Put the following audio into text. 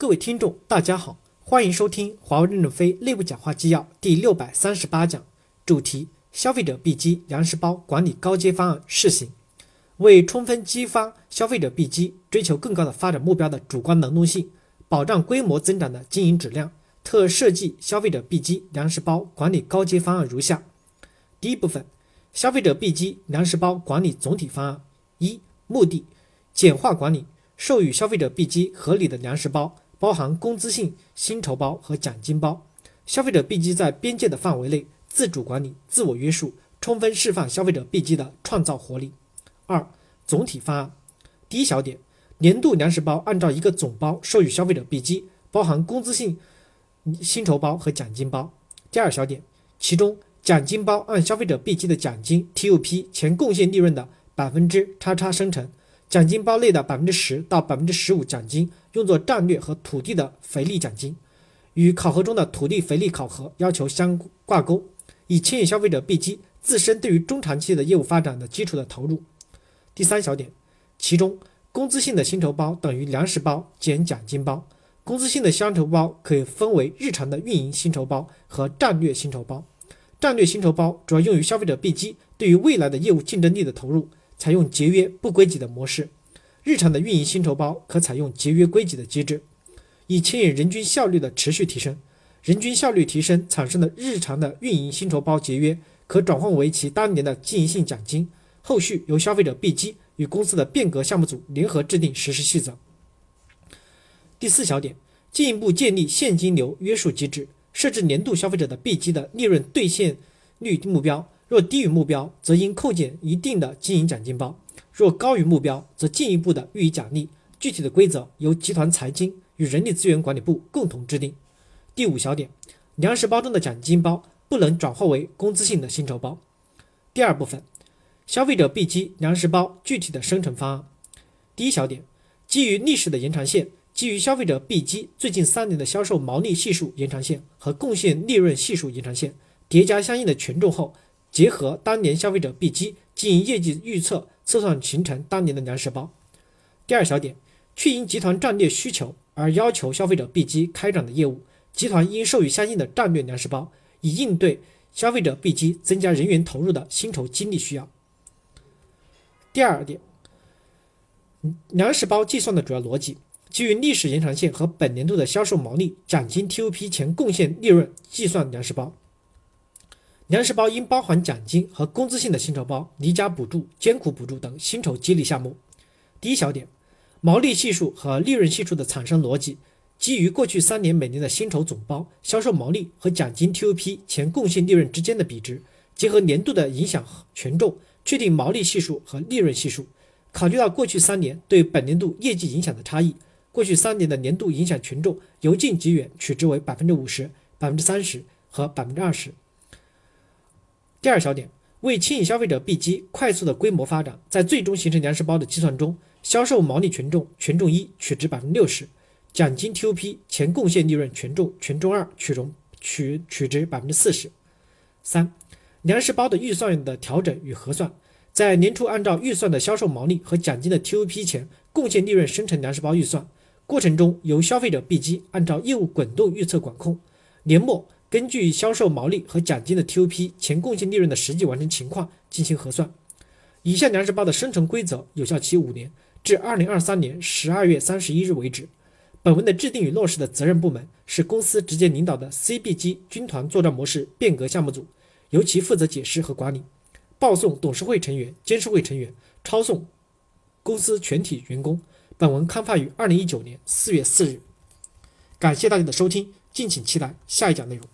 各位听众，大家好，欢迎收听华为任正非内部讲话纪要第六百三十八讲，主题：消费者 B 机粮食包管理高阶方案试行。为充分激发消费者 B 机追求更高的发展目标的主观能动性，保障规模增长的经营质量，特设计消费者 B 机粮食包管理高阶方案如下：第一部分，消费者 B 机粮食包管理总体方案。一、目的：简化管理，授予消费者 B 机合理的粮食包。包含工资性薪酬包和奖金包，消费者 B 机在边界的范围内自主管理、自我约束，充分释放消费者 B 机的创造活力。二、总体方案。第一小点，年度粮食包按照一个总包授予消费者 B 机，包含工资性薪酬包和奖金包。第二小点，其中奖金包按消费者 B 机的奖金 TUP 前贡献利润的百分之叉叉生成。奖金包内的百分之十到百分之十五奖金用作战略和土地的肥力奖金，与考核中的土地肥力考核要求相挂钩，以牵引消费者币基自身对于中长期的业务发展的基础的投入。第三小点，其中工资性的薪酬包等于粮食包减奖金包，工资性的薪酬包可以分为日常的运营薪酬包和战略薪酬包。战略薪酬包主要用于消费者币基对于未来的业务竞争力的投入。采用节约不归己的模式，日常的运营薪酬包可采用节约归己的机制，以牵引人均效率的持续提升。人均效率提升产生的日常的运营薪酬包节约，可转换为其当年的经营性奖金。后续由消费者币机与公司的变革项目组联合制定实施细则。第四小点，进一步建立现金流约束机制，设置年度消费者的币机的利润兑现率目标。若低于目标，则应扣减一定的经营奖金包；若高于目标，则进一步的予以奖励。具体的规则由集团财经与人力资源管理部共同制定。第五小点，粮食包中的奖金包不能转化为工资性的薪酬包。第二部分，消费者币机粮食包具体的生成方案。第一小点，基于历史的延长线，基于消费者币机最近三年的销售毛利系数延长线和贡献利润系数延长线叠加相应的权重后。结合当年消费者币机经营业绩预测，测算形成当年的粮食包。第二小点，去因集团战略需求而要求消费者币机开展的业务，集团应授予相应的战略粮食包，以应对消费者币机增加人员投入的薪酬精力需要。第二点，粮食包计算的主要逻辑，基于历史延长线和本年度的销售毛利、奖金 T O P 前贡献利润计算粮食包。粮食包应包含奖金和工资性的薪酬包、离家补助、艰苦补助等薪酬激励项目。第一小点，毛利系数和利润系数的产生逻辑，基于过去三年每年的薪酬总包、销售毛利和奖金 TOP 前贡献利润之间的比值，结合年度的影响权重，确定毛利系数和利润系数。考虑到过去三年对本年度业绩影响的差异，过去三年的年度影响权重由近及远取值为百分之五十、百分之三十和百分之二十。第二小点，为牵引消费者币机快速的规模发展，在最终形成粮食包的计算中，销售毛利权重权重一取值百分之六十，奖金 TOP 前贡献利润权重权重二取容取取值百分之四十。三，粮食包的预算的调整与核算，在年初按照预算的销售毛利和奖金的 TOP 前贡献利润生成粮食包预算，过程中由消费者币机按照业务滚动预测管控，年末。根据销售毛利和奖金的 TOP 前贡献利润的实际完成情况进行核算。以下粮食包的生成规则有效期五年，至二零二三年十二月三十一日为止。本文的制定与落实的责任部门是公司直接领导的 CBG 军团作战模式变革项目组，由其负责解释和管理。报送董事会成员、监事会成员，抄送公司全体员工。本文刊发于二零一九年四月四日。感谢大家的收听，敬请期待下一讲内容。